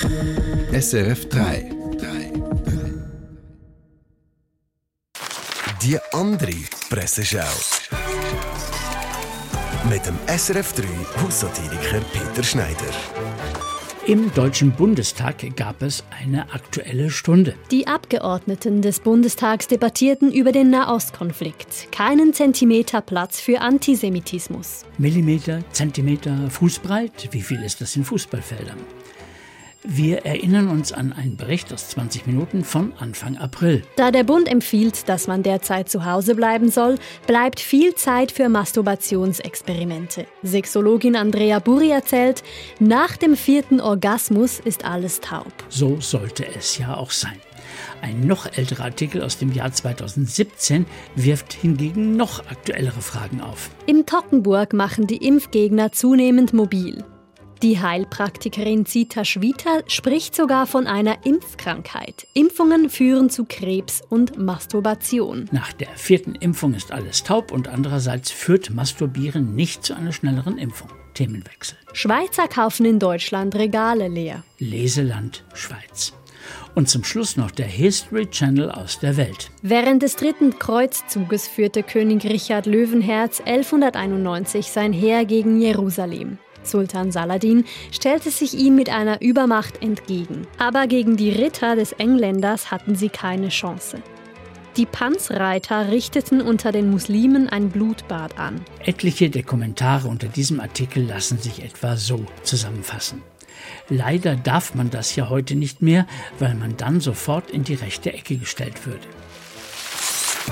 SRF 3. Die andere Presseschau. Mit dem SRF 3 Haussatiriker Peter Schneider. Im Deutschen Bundestag gab es eine aktuelle Stunde. Die Abgeordneten des Bundestags debattierten über den Nahostkonflikt. Keinen Zentimeter Platz für Antisemitismus. Millimeter, Zentimeter, Fußbreit, wie viel ist das in Fußballfeldern? Wir erinnern uns an einen Bericht aus 20 Minuten von Anfang April. Da der Bund empfiehlt, dass man derzeit zu Hause bleiben soll, bleibt viel Zeit für Masturbationsexperimente. Sexologin Andrea Buri erzählt, nach dem vierten Orgasmus ist alles taub. So sollte es ja auch sein. Ein noch älterer Artikel aus dem Jahr 2017 wirft hingegen noch aktuellere Fragen auf. In Tockenburg machen die Impfgegner zunehmend mobil. Die Heilpraktikerin Zita Schwita spricht sogar von einer Impfkrankheit. Impfungen führen zu Krebs und Masturbation. Nach der vierten Impfung ist alles taub und andererseits führt Masturbieren nicht zu einer schnelleren Impfung. Themenwechsel. Schweizer kaufen in Deutschland Regale leer. Leseland Schweiz. Und zum Schluss noch der History Channel aus der Welt. Während des dritten Kreuzzuges führte König Richard Löwenherz 1191 sein Heer gegen Jerusalem. Sultan Saladin stellte sich ihm mit einer Übermacht entgegen. Aber gegen die Ritter des Engländers hatten sie keine Chance. Die Panzreiter richteten unter den Muslimen ein Blutbad an. Etliche der Kommentare unter diesem Artikel lassen sich etwa so zusammenfassen. Leider darf man das ja heute nicht mehr, weil man dann sofort in die rechte Ecke gestellt würde.